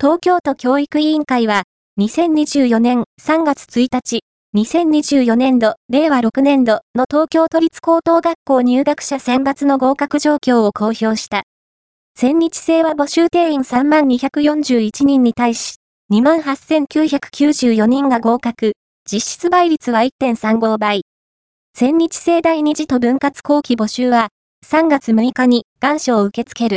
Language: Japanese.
東京都教育委員会は、2024年3月1日、2024年度、令和6年度の東京都立高等学校入学者選抜の合格状況を公表した。千日制は募集定員3241人に対し、28,994人が合格、実質倍率は1.35倍。千日制第二次と分割後期募集は、3月6日に願書を受け付ける。